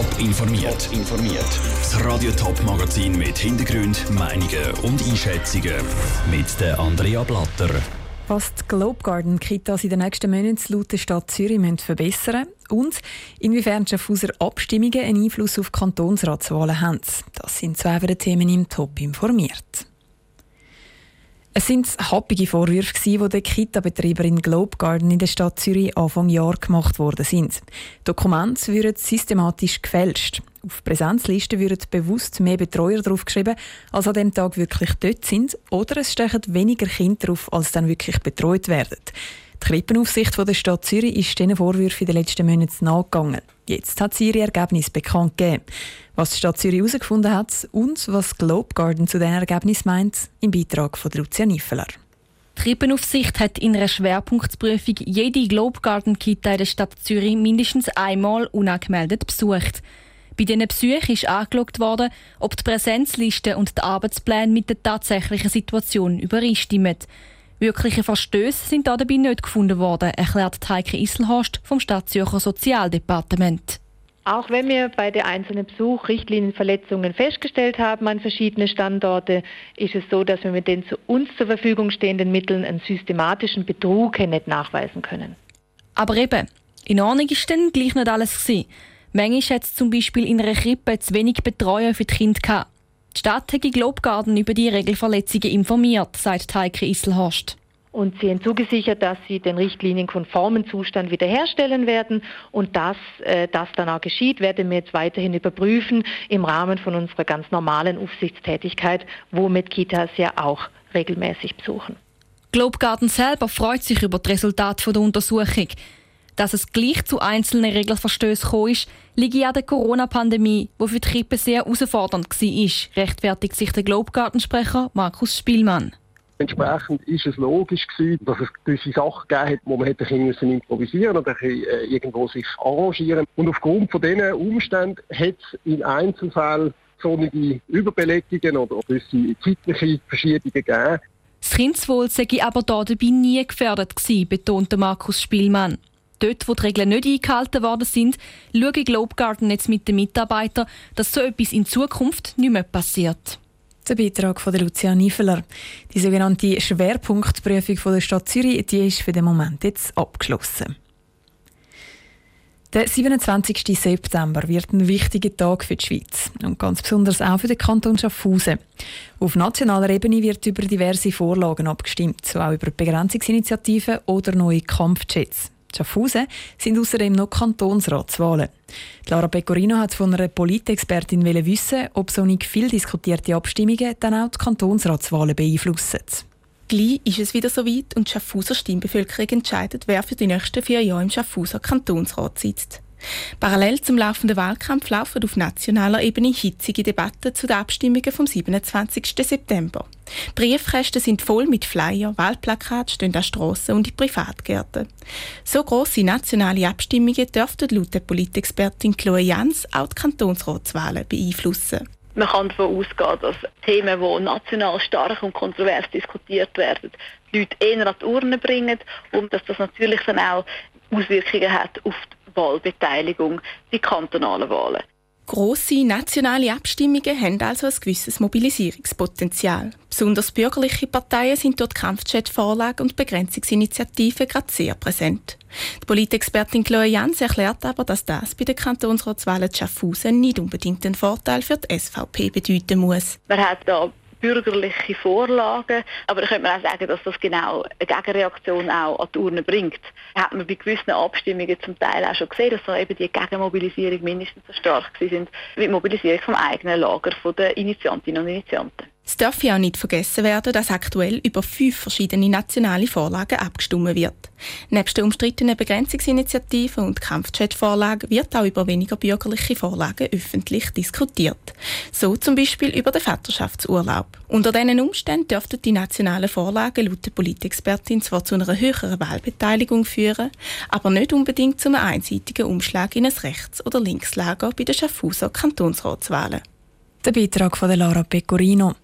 Top informiert. informiert. Das Radio Top Magazin mit Hintergrund, Meinungen und Einschätzungen mit der Andrea Blatter. Was die Globe Garden Kitas in den nächsten Monaten laut der Stadt Zürich müssen verbessern und inwiefern Schaffhauser Abstimmungen einen Einfluss auf Kantonsratswahlen haben. Das sind zwei der Themen im Top informiert. Es sind happige Vorwürfe, die der Kita-Betreiberin Globe Garden in der Stadt Zürich Anfang Jahr gemacht worden sind. Dokumente würden systematisch gefälscht. Auf Präsenzlisten würden bewusst mehr Betreuer draufgeschrieben, als an dem Tag wirklich dort sind, oder es stechen weniger Kinder drauf, als dann wirklich betreut werden. Die Krippenaufsicht der Stadt Zürich ist diesen Vorwürfen in den letzten Monaten nachgegangen. Jetzt hat sie ihre Ergebnisse bekannt gegeben. Was die Stadt Zürich herausgefunden hat und was Globe Garden zu diesen Ergebnissen meint, im Beitrag von Lucia Niffeler. Die Krippenaufsicht hat in einer Schwerpunktprüfung jede Globe Garden Kita in der Stadt Zürich mindestens einmal unangemeldet besucht. Bei diesen Besuchen ist angeschaut worden, ob die Präsenzliste und die Arbeitspläne mit der tatsächlichen Situation übereinstimmen. Wirkliche Verstöße sind dabei nicht gefunden worden, erklärt Heike Isselhorst vom Stadtzürcher Sozialdepartement. Auch wenn wir bei der einzelnen Besuch Richtlinienverletzungen festgestellt haben an verschiedenen Standorte, ist es so, dass wir mit den zu uns zur Verfügung stehenden Mitteln einen systematischen Betrug nicht nachweisen können. Aber eben, in Ordnung ist dann gleich nicht alles gewesen. Manchmal hat es zum Beispiel in einer Krippe zu wenig Betreuer für die Kinder gehabt. Die Stadt hat Globgarden über die Regelverletzungen informiert, sagt Heike Isselhorst. Und sie haben zugesichert, dass sie den Richtlinien konformen Zustand wiederherstellen werden. Und dass äh, das dann auch geschieht, werden wir jetzt weiterhin überprüfen im Rahmen von unserer ganz normalen Aufsichtstätigkeit, womit Kitas ja auch regelmäßig besuchen. Globgarden selber freut sich über das Resultat der Untersuchung. Dass es gleich zu einzelnen Regelverstößen gekommen ist, liegt an der Corona-Pandemie, die für die Krippe sehr herausfordernd war, rechtfertigt sich der Globegartensprecher Markus Spielmann. Entsprechend ist es logisch gewesen, dass es gewisse Sachen gegeben hat, wo man hätte müssen improvisieren oder äh, irgendwo sich arrangieren. Und aufgrund von diesen Umständen hat es in Einzelfällen solche Überbelegungen oder gewisse zeitliche Verschiebungen gegeben. Das Kindeswohl sei aber dabei nie gefährdet gewesen, betonte Markus Spielmann. Dort, wo die Regeln nicht eingehalten worden sind, schaue Globe Garden jetzt mit den Mitarbeitern, dass so etwas in Zukunft nicht mehr passiert. Der Beitrag von Lucia Niefeler. Die sogenannte Schwerpunktprüfung von der Stadt Zürich die ist für den Moment jetzt abgeschlossen. Der 27. September wird ein wichtiger Tag für die Schweiz und ganz besonders auch für den Kanton Schaffhausen. Auf nationaler Ebene wird über diverse Vorlagen abgestimmt, so auch über Begrenzungsinitiativen oder neue Kampfjets. Schaffhausen sind außerdem noch Kantonsratswahlen. Lara Pecorino hat von einer Politexpertin wissen, ob so nicht viel diskutierte Abstimmungen dann auch die Kantonsratswahlen beeinflussen. Gleich ist es wieder soweit und die Schaffhauser Stimmbevölkerung entscheidet, wer für die nächsten vier Jahre im Schaffhauser Kantonsrat sitzt. Parallel zum laufenden Wahlkampf laufen auf nationaler Ebene hitzige Debatten zu den Abstimmungen vom 27. September. Briefkästen sind voll mit Flyer, Wahlplakaten stehen an Strassen und in Privatgärten. So grosse nationale Abstimmungen dürften laut der Politexpertin Chloe Jans auch die Kantonsratswahlen beeinflussen. Man kann davon ausgehen, dass Themen, die national stark und kontrovers diskutiert werden, die Leute eher an die Urne bringen und dass das natürlich dann auch Auswirkungen hat auf die Wahlbeteiligung, die kantonalen Wahlen. Grosse nationale Abstimmungen haben also ein gewisses Mobilisierungspotenzial. Besonders bürgerliche Parteien sind dort Kampfjet-Vorlage und Begrenzungsinitiativen gerade sehr präsent. Die Politexpertin Chloe Jans erklärt aber, dass das bei den Kantonsratswahlen Schaffhausen nicht unbedingt einen Vorteil für die SVP bedeuten muss. Man hat da bürgerliche Vorlagen. Aber da könnte man auch sagen, dass das genau eine Gegenreaktion auch an die Urne bringt. Hat man bei gewissen Abstimmungen zum Teil auch schon gesehen, dass da eben die Gegenmobilisierung mindestens so stark sind wie die Mobilisierung vom eigenen Lager der Initiantinnen und Initianten. Es darf ja auch nicht vergessen werden, dass aktuell über fünf verschiedene nationale Vorlagen abgestimmt wird. Neben den umstrittenen Begrenzungsinitiativen und Kampfjet-Vorlagen wird auch über weniger bürgerliche Vorlagen öffentlich diskutiert. So zum Beispiel über den Vaterschaftsurlaub. Unter diesen Umständen dürften die nationalen Vorlagen laut der Politexpertin zwar zu einer höheren Wahlbeteiligung führen, aber nicht unbedingt zu einem einseitigen Umschlag in ein Rechts- oder Linkslager bei den Schaffhauser Kantonsratswahlen. Der Beitrag von Lara Pecorino.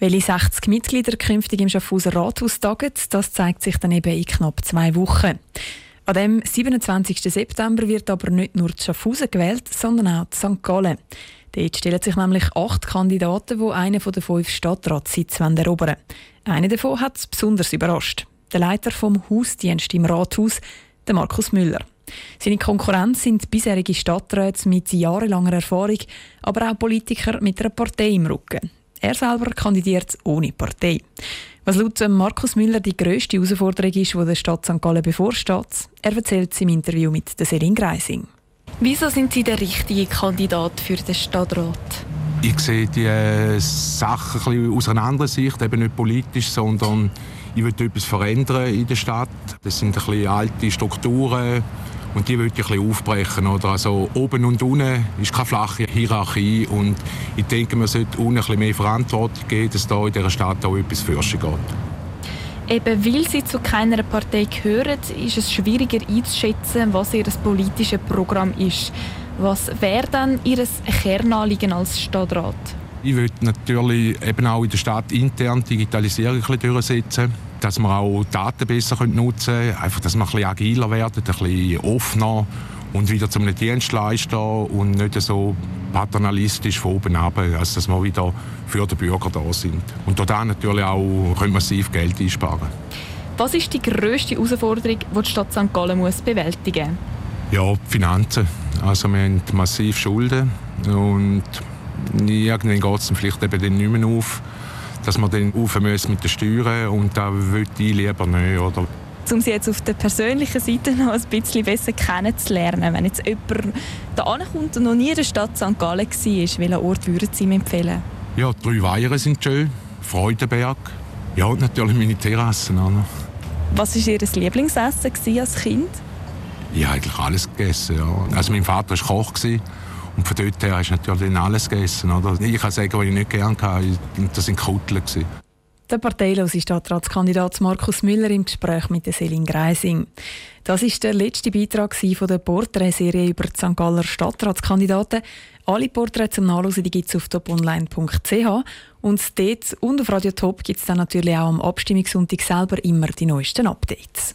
Welche 60 Mitglieder künftig im Schaffhauser Rathaus tagen, das zeigt sich dann eben in knapp zwei Wochen. An dem 27. September wird aber nicht nur die Schaffhausen gewählt, sondern auch die St. Gallen. Dort stellen sich nämlich acht Kandidaten, die einen von den fünf Stadtratssitzen erobern. Einer davon hat es besonders überrascht. Der Leiter vom Hausdienst im Rathaus, der Markus Müller. Seine Konkurrenz sind bisherige Stadträte mit jahrelanger Erfahrung, aber auch Politiker mit einer Partei im Rücken. Er selber kandidiert ohne Partei. Was laut Markus Müller die grösste Herausforderung ist, die der Stadt St. Gallen bevorsteht, er erzählt es im Interview mit der Selin Greising. Wieso sind Sie der richtige Kandidat für den Stadtrat? Ich sehe die äh, Sachen ein bisschen aus einer anderen Sicht, eben nicht politisch, sondern ich will etwas verändern in der Stadt. Das sind ein bisschen alte Strukturen, und die würde ich ein bisschen aufbrechen. Oder? Also oben und unten ist keine flache Hierarchie. Und ich denke, man sollte unten ein bisschen mehr Verantwortung geben, dass da in dieser Stadt auch etwas fürschen geht. Eben weil Sie zu keiner Partei gehören, ist es schwieriger einzuschätzen, was Ihr politisches Programm ist. Was wäre dann Ihr Kernanliegen als Stadtrat? Ich würde natürlich eben auch in der Stadt intern Digitalisierung durchsetzen dass wir auch Daten besser nutzen können, einfach, dass wir ein bisschen agiler werden, ein bisschen offener und wieder zum Dienstleister und nicht so paternalistisch von oben ab, also dass wir wieder für den Bürger da sind. Und da natürlich auch können massiv Geld einsparen. Was ist die grösste Herausforderung, die die Stadt St. Gallen muss bewältigen muss? Ja, die Finanzen. Also wir haben massiv Schulden und irgendwann geht es vielleicht eben nicht mehr auf dass man dann rauf mit den Steuern und da würde ich lieber nicht. Oder? Um sie jetzt auf der persönlichen Seite noch ein bisschen besser kennenzulernen, wenn jetzt jemand da ankommt und noch nie in der Stadt St. Gallen war, welchen Ort würden Sie ihm empfehlen? Ja, die drei Weihern sind schön, Freudenberg, ja und natürlich meine Terrassen. Auch Was war Ihr Lieblingsessen als Kind? Ich habe eigentlich alles gegessen. Ja. Also mein Vater war Koch. Und von dort her hast du natürlich alles gegessen. Oder? Ich kann sagen, was ich nicht gerne hatte. Das waren Kutteln. Der parteilose Stadtratskandidat Markus Müller im Gespräch mit Selin Greising. Das ist der letzte Beitrag von der Porträtserie über die St. Galler Stadtratskandidaten. Alle Porträts zum Nachlesen gibt es auf toponline.ch. Und dort und auf Radio Top gibt es dann natürlich auch am Abstimmungssonntag selber immer die neuesten Updates.